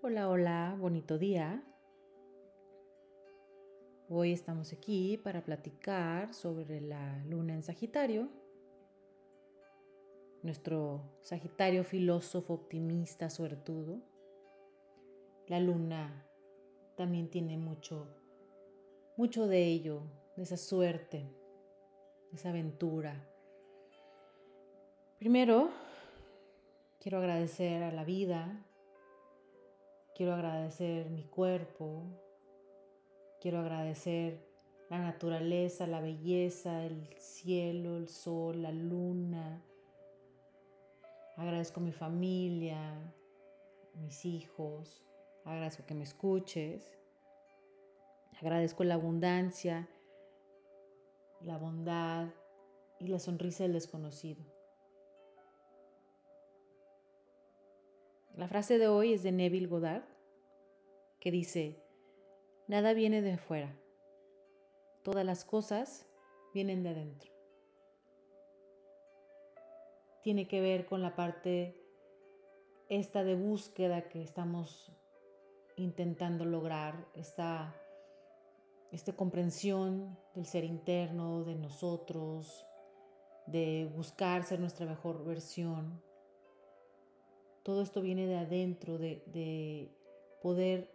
Hola, hola, bonito día. Hoy estamos aquí para platicar sobre la luna en Sagitario. Nuestro Sagitario filósofo, optimista, suertudo. La luna también tiene mucho, mucho de ello, de esa suerte, de esa aventura. Primero, quiero agradecer a la vida, Quiero agradecer mi cuerpo. Quiero agradecer la naturaleza, la belleza, el cielo, el sol, la luna. Agradezco mi familia, mis hijos. Agradezco que me escuches. Agradezco la abundancia, la bondad y la sonrisa del desconocido. La frase de hoy es de Neville Goddard, que dice, nada viene de afuera, todas las cosas vienen de adentro. Tiene que ver con la parte esta de búsqueda que estamos intentando lograr, esta, esta comprensión del ser interno, de nosotros, de buscar ser nuestra mejor versión todo esto viene de adentro, de, poder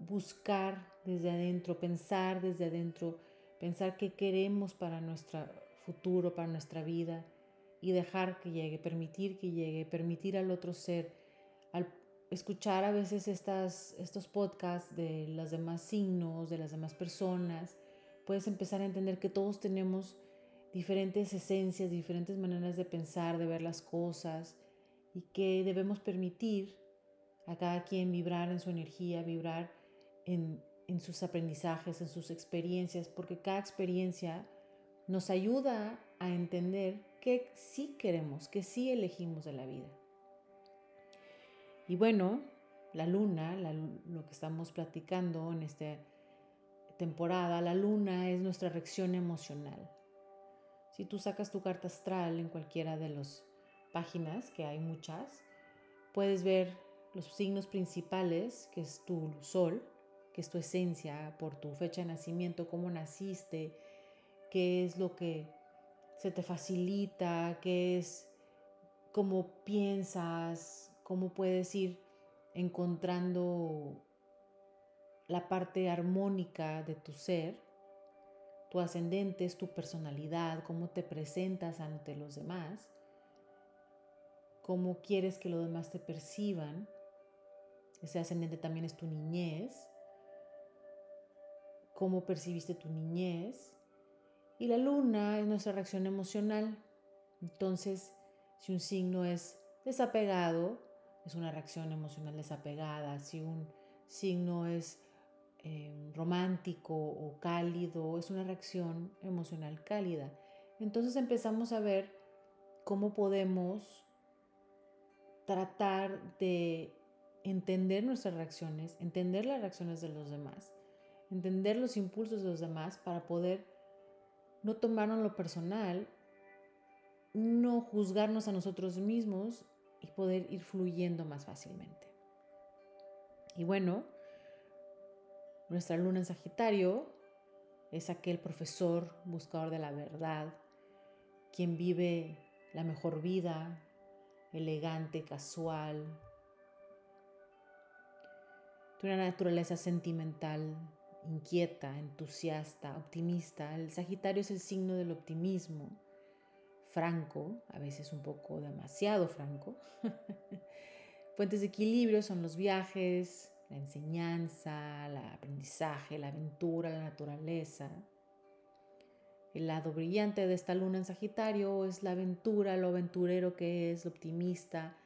buscar desde adentro, pensar desde adentro, pensar qué queremos para nuestro futuro, para nuestra vida y dejar que llegue, permitir que llegue, permitir al otro ser, al escuchar a veces estos podcasts de los demás signos, de las demás personas, puedes empezar a entender que todos tenemos diferentes esencias, diferentes maneras de pensar, de ver las cosas, y que debemos permitir a cada quien vibrar en su energía, vibrar en, sus aprendizajes, en sus experiencias, porque cada experiencia nos ayuda a entender que sí queremos, que sí elegimos de la vida. Y bueno, la luna, lo que estamos platicando en esta temporada, la luna es nuestra reacción emocional. Si tú sacas tu carta astral en cualquiera de los páginas, que hay muchas, puedes ver los signos principales, que es tu sol, que es tu esencia por tu fecha de nacimiento, cómo naciste, qué es lo que se te facilita, qué es cómo piensas, cómo puedes ir encontrando la parte armónica de tu ser. Tu ascendente es tu personalidad, cómo te presentas ante los demás cómo quieres que los demás te perciban. Ese ascendente también es tu niñez, cómo percibiste tu niñez. Y la luna es nuestra reacción emocional. Entonces, si un signo es desapegado, es una reacción emocional desapegada. Si un signo es eh, romántico o cálido, es una reacción emocional cálida. Entonces empezamos a ver cómo podemos tratar de entender nuestras reacciones, entender las reacciones de los demás, entender los impulsos de los demás para poder no tomarnos lo personal, no juzgarnos a nosotros mismos y poder ir fluyendo más fácilmente. Y bueno, nuestra luna en Sagitario es aquel profesor buscador de la verdad, quien vive la mejor vida, elegante, casual, de una naturaleza sentimental, inquieta, entusiasta, optimista. El Sagitario es el signo del optimismo, franco, a veces un poco demasiado franco. Fuentes de equilibrio son los viajes, la enseñanza, el aprendizaje, la aventura, la naturaleza. El lado brillante de esta luna en Sagitario es la aventura, lo aventurero que es, lo optimista,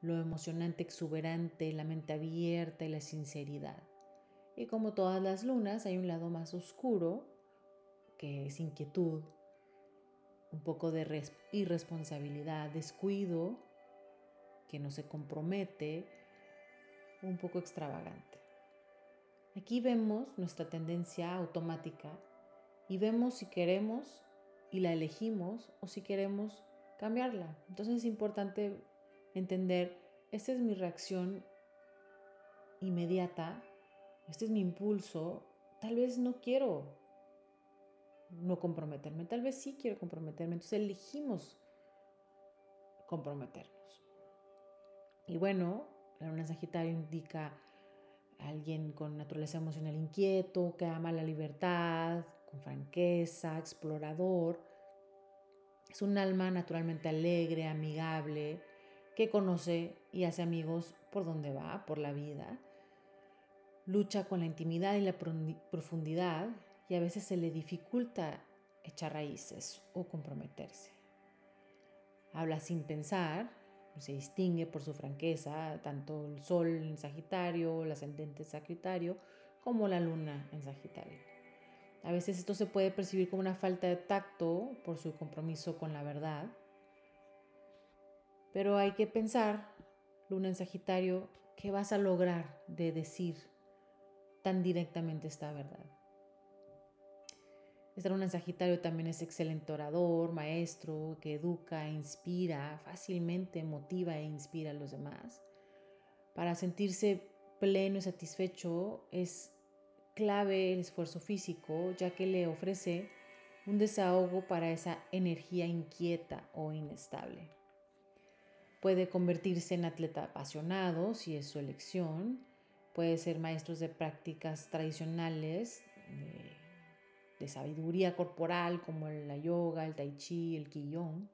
lo emocionante, exuberante, la mente abierta y la sinceridad. Y como todas las lunas, hay un lado más oscuro, que es inquietud, un poco de irresponsabilidad, descuido, que no se compromete, un poco extravagante. Aquí vemos nuestra tendencia automática y vemos si queremos y la elegimos o si queremos cambiarla. Entonces es importante entender, esta es mi reacción inmediata, este es mi impulso, tal vez no quiero no comprometerme, tal vez sí quiero comprometerme, entonces elegimos comprometernos. Y bueno, la luna Sagitario indica a alguien con naturaleza emocional inquieto, que ama la libertad, con franqueza, explorador. Es un alma naturalmente alegre, amigable, que conoce y hace amigos por donde va, por la vida. Lucha con la intimidad y la profundidad y a veces se le dificulta echar raíces o comprometerse. Habla sin pensar, se distingue por su franqueza, tanto el sol en Sagitario, el ascendente en Sagitario, como la luna en Sagitario. A veces esto se puede percibir como una falta de tacto por su compromiso con la verdad, pero hay que pensar, luna en Sagitario, ¿qué vas a lograr de decir tan directamente esta verdad? Esta luna en Sagitario también es excelente orador, maestro, que educa, inspira, fácilmente motiva e inspira a los demás. Para sentirse pleno y satisfecho es clave el esfuerzo físico, ya que le ofrece un desahogo para esa energía inquieta o inestable. Puede convertirse en atleta apasionado si es su elección. Puede ser maestros de prácticas tradicionales de, sabiduría corporal como la yoga, el tai chi, el qigong.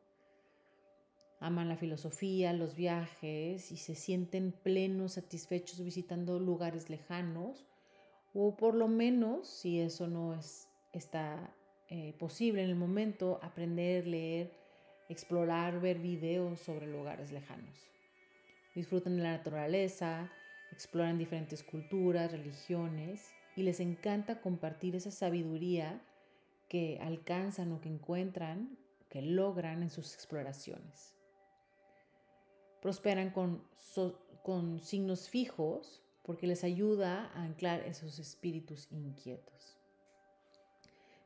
Aman la filosofía, los viajes y se sienten plenos, satisfechos visitando lugares lejanos o por lo menos, si eso no es, está eh, posible en el momento, aprender, leer explorar, ver videos sobre lugares lejanos. Disfrutan de la naturaleza, exploran diferentes culturas, religiones y les encanta compartir esa sabiduría que alcanzan o que encuentran, que logran en sus exploraciones. Prosperan con, con signos fijos porque les ayuda a anclar esos espíritus inquietos.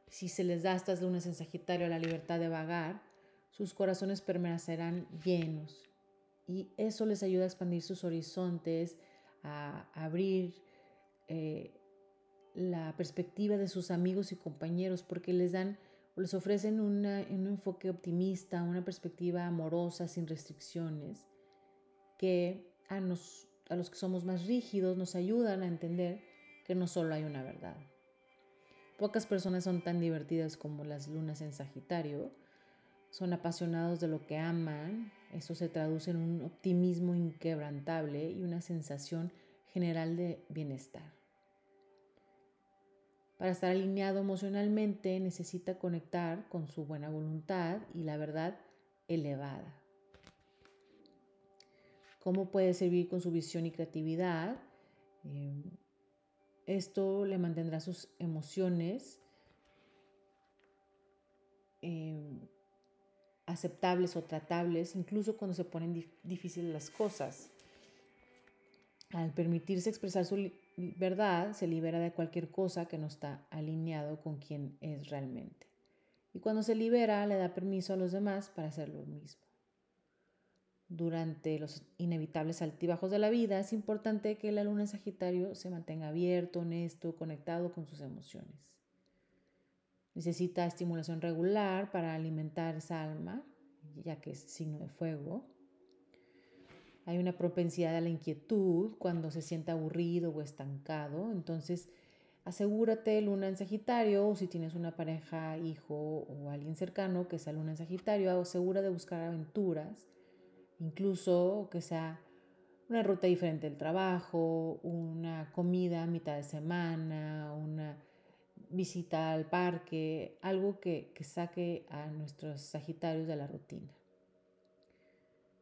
Si se les da estas lunas en Sagitario la libertad de vagar, sus corazones permanecerán llenos y eso les ayuda a expandir sus horizontes, a abrir eh, la perspectiva de sus amigos y compañeros porque les dan les ofrecen un enfoque optimista, una perspectiva amorosa, sin restricciones, que a, a los que somos más rígidos nos ayudan a entender que no solo hay una verdad. Pocas personas son tan divertidas como las lunas en Sagitario, son apasionados de lo que aman, eso se traduce en un optimismo inquebrantable y una sensación general de bienestar. Para estar alineado emocionalmente necesita conectar con su buena voluntad y la verdad elevada. ¿Cómo puede servir con su visión y creatividad? Eh, esto le mantendrá sus emociones eh, aceptables o tratables, incluso cuando se ponen difíciles las cosas. Al permitirse expresar su verdad, se libera de cualquier cosa que no está alineado con quien es realmente. Y cuando se libera, le da permiso a los demás para hacer lo mismo. Durante los inevitables altibajos de la vida, es importante que la luna en Sagitario se mantenga abierto, honesto, conectado con sus emociones. Necesita estimulación regular para alimentar esa alma, ya que es signo de fuego. Hay una propensidad a la inquietud cuando se siente aburrido o estancado. Entonces, asegúrate luna en Sagitario o si tienes una pareja, hijo o alguien cercano que sea luna en Sagitario, asegura de buscar aventuras, incluso que sea una ruta diferente del trabajo, una comida a mitad de semana, una visita al parque, algo que, saque a nuestros Sagitarios de la rutina.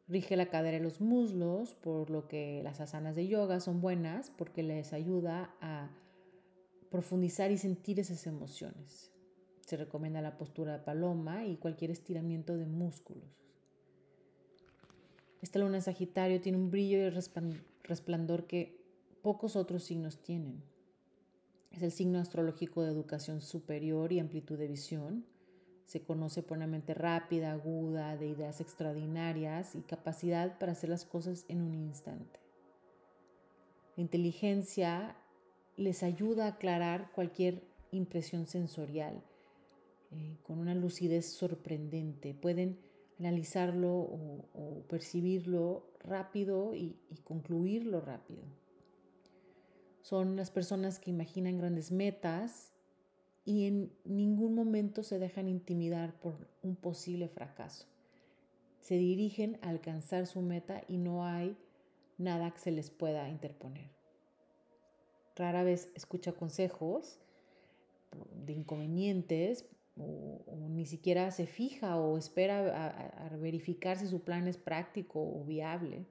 Rige la cadera y los muslos, por lo que las asanas de yoga son buenas porque les ayuda a profundizar y sentir esas emociones. Se recomienda la postura de paloma y cualquier estiramiento de músculos. Esta luna en Sagitario tiene un brillo y resplandor que pocos otros signos tienen. Es el signo astrológico de educación superior y amplitud de visión. Se conoce por una mente rápida, aguda, de ideas extraordinarias y capacidad para hacer las cosas en un instante. inteligencia les ayuda a aclarar cualquier impresión sensorial eh, con una lucidez sorprendente. Pueden analizarlo o, percibirlo rápido y concluirlo rápido. Son las personas que imaginan grandes metas y en ningún momento se dejan intimidar por un posible fracaso. Se dirigen a alcanzar su meta y no hay nada que se les pueda interponer. Rara vez escucha consejos de inconvenientes o, ni siquiera se fija o espera a, verificar si su plan es práctico o viable.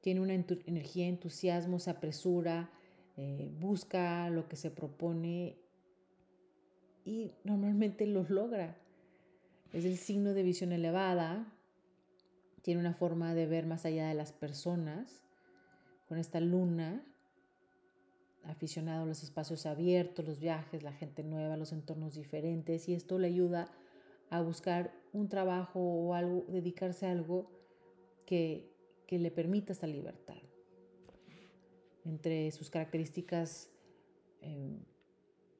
Tiene una energía, entusiasmo, se apresura, eh, busca lo que se propone y normalmente lo logra. Es el signo de visión elevada, tiene una forma de ver más allá de las personas, con esta luna, aficionado a los espacios abiertos, los viajes, la gente nueva, los entornos diferentes, y esto le ayuda a buscar un trabajo o algo, dedicarse a algo que, que le permita esta libertad. Entre sus características em,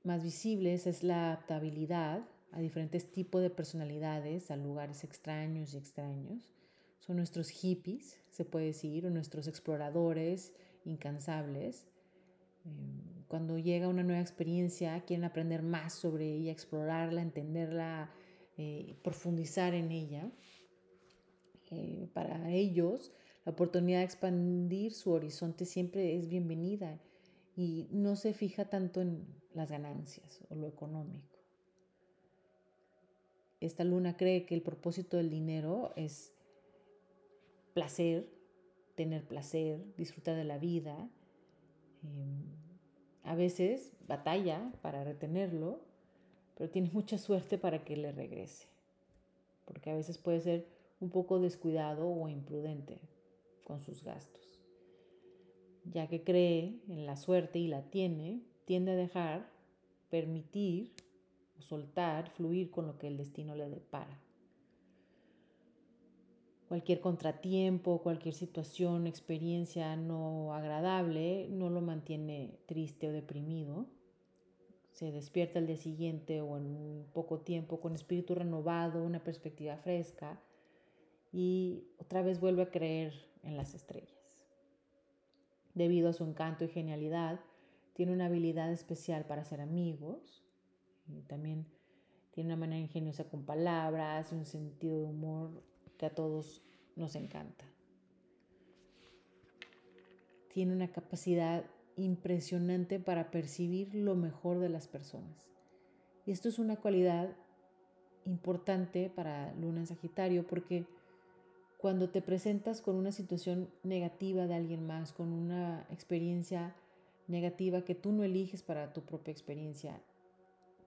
más visibles es la adaptabilidad a diferentes tipos de personalidades, a lugares extraños y extraños. Son nuestros hippies, se puede decir, o nuestros exploradores incansables. Em, cuando llega una nueva experiencia, quieren aprender más sobre ella, explorarla, entenderla, eh, profundizar en ella. Eh, para ellos, la oportunidad de expandir su horizonte siempre es bienvenida y no se fija tanto en las ganancias o lo económico. Esta luna cree que el propósito del dinero es placer, tener placer, disfrutar de la vida. Em, a veces batalla para retenerlo, pero tiene mucha suerte para que le regrese, porque a veces puede ser un poco descuidado o imprudente con sus gastos. Ya que cree en la suerte y la tiene, tiende a dejar, permitir, soltar, fluir con lo que el destino le depara. Cualquier contratiempo, cualquier situación, experiencia no agradable no lo mantiene triste o deprimido. Se despierta el día siguiente o en poco tiempo con espíritu renovado, una perspectiva fresca y otra vez vuelve a creer en las estrellas. Debido a su encanto y genialidad, tiene una habilidad especial para ser amigos y también tiene una manera ingeniosa con palabras, un sentido de humor que a todos nos encanta. Tiene una capacidad impresionante para percibir lo mejor de las personas. Y esto es una cualidad importante para Luna en Sagitario porque cuando te presentas con una situación negativa de alguien más, con una experiencia negativa que tú no eliges para tu propia experiencia,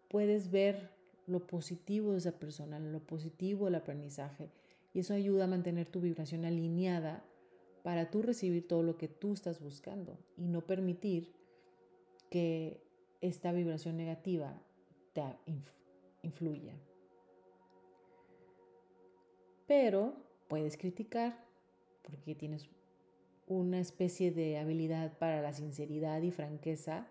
puedes ver lo positivo de esa persona, lo positivo del aprendizaje. Y eso ayuda a mantener tu vibración alineada para tú recibir todo lo que tú estás buscando y no permitir que esta vibración negativa te influya. Pero puedes criticar porque tienes una especie de habilidad para la sinceridad y franqueza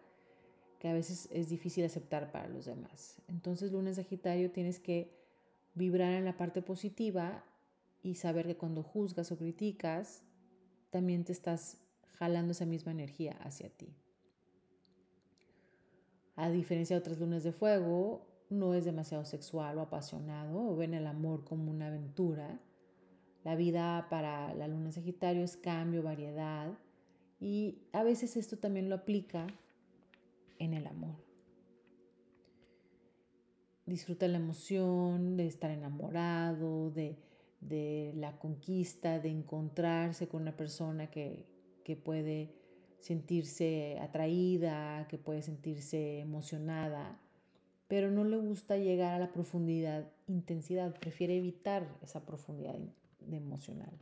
que a veces es difícil aceptar para los demás. Entonces, lunes Sagitario, tienes que vibrar en la parte positiva y saber que cuando juzgas o criticas, también te estás jalando esa misma energía hacia ti. A diferencia de otras lunas de fuego, no es demasiado sexual o apasionado o ven el amor como una aventura la vida para la luna Sagitario es cambio, variedad y a veces esto también lo aplica en el amor. Disfruta la emoción de estar enamorado, de, la conquista, de encontrarse con una persona que, que puede sentirse atraída, que puede sentirse emocionada, pero no le gusta llegar a la profundidad, intensidad, prefiere evitar esa profundidad emocional.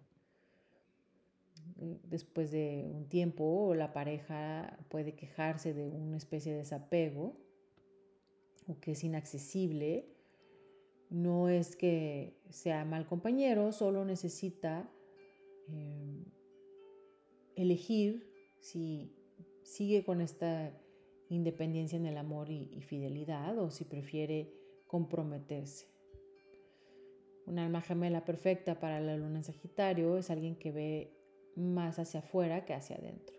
Después de un tiempo, la pareja puede quejarse de una especie de desapego o que es inaccesible. No es que sea mal compañero, solo necesita em, elegir si sigue con esta independencia en el amor y, fidelidad o si prefiere comprometerse. Un alma gemela perfecta para la luna en Sagitario es alguien que ve más hacia afuera que hacia adentro.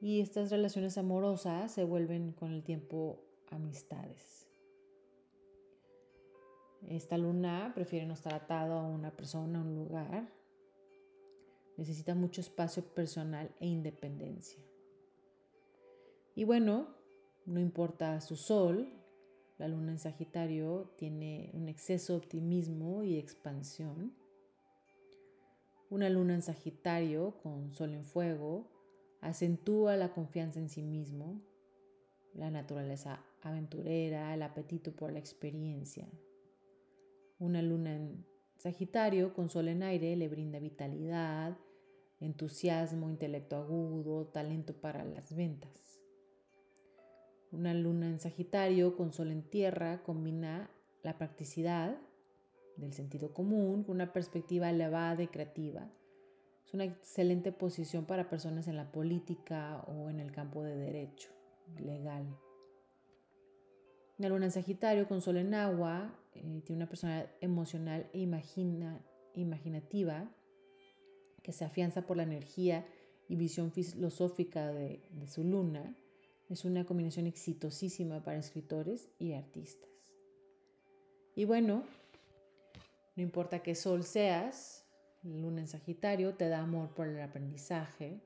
Y estas relaciones amorosas se vuelven con el tiempo amistades. Esta luna prefiere no estar atado a una persona, a un lugar. Necesita mucho espacio personal e independencia. Y bueno, no importa su sol, la luna en Sagitario tiene un exceso de optimismo y expansión. Una luna en Sagitario con sol en fuego acentúa la confianza en sí mismo, la naturaleza aventurera, el apetito por la experiencia. Una luna en Sagitario con sol en aire le brinda vitalidad, entusiasmo, intelecto agudo, talento para las ventas. Una luna en Sagitario con sol en tierra combina la practicidad del sentido común con una perspectiva elevada y creativa. Es una excelente posición para personas en la política o en el campo de derecho legal. Una luna en Sagitario con sol en agua eh, tiene una personalidad emocional e imagina, imaginativa que se afianza por la energía y visión filosófica de su luna. Es una combinación exitosísima para escritores y artistas. Y bueno, no importa qué sol seas, luna en Sagitario te da amor por el aprendizaje,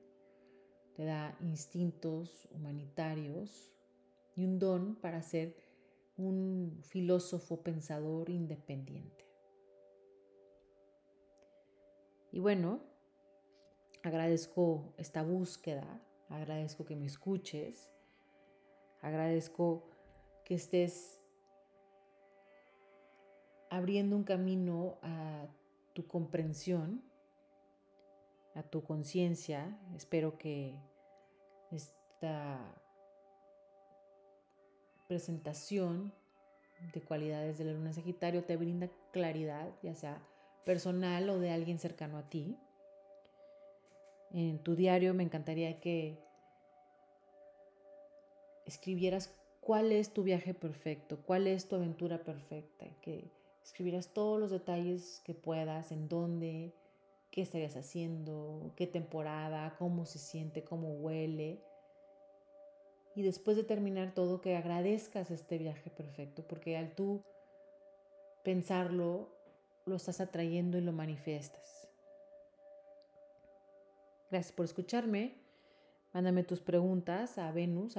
te da instintos humanitarios y un don para ser un filósofo pensador independiente. Y bueno, agradezco esta búsqueda, agradezco que me escuches, agradezco que estés abriendo un camino a tu comprensión, a tu conciencia. Espero que esta presentación de cualidades de la luna Sagitario te brinda claridad, ya sea personal o de alguien cercano a ti. En tu diario me encantaría que escribieras cuál es tu viaje perfecto, cuál es tu aventura perfecta, que escribieras todos los detalles que puedas, en dónde, qué estarías haciendo, qué temporada, cómo se siente, cómo huele y después de terminar todo que agradezcas este viaje perfecto, porque al tú pensarlo, lo estás atrayendo y lo manifiestas. Gracias por escucharme. Mándame tus preguntas a venus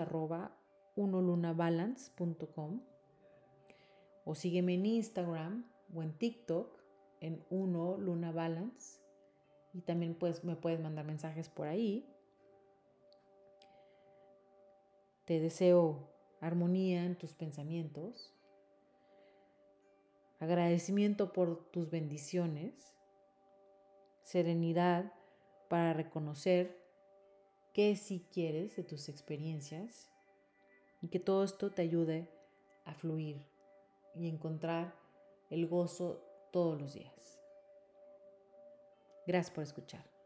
o sígueme en Instagram o en TikTok en uno luna balance y también pues me puedes mandar mensajes por ahí. Te deseo armonía en tus pensamientos, agradecimiento por tus bendiciones, serenidad para reconocer qué sí quieres de tus experiencias y que todo esto te ayude a fluir y encontrar el gozo todos los días. Gracias por escuchar.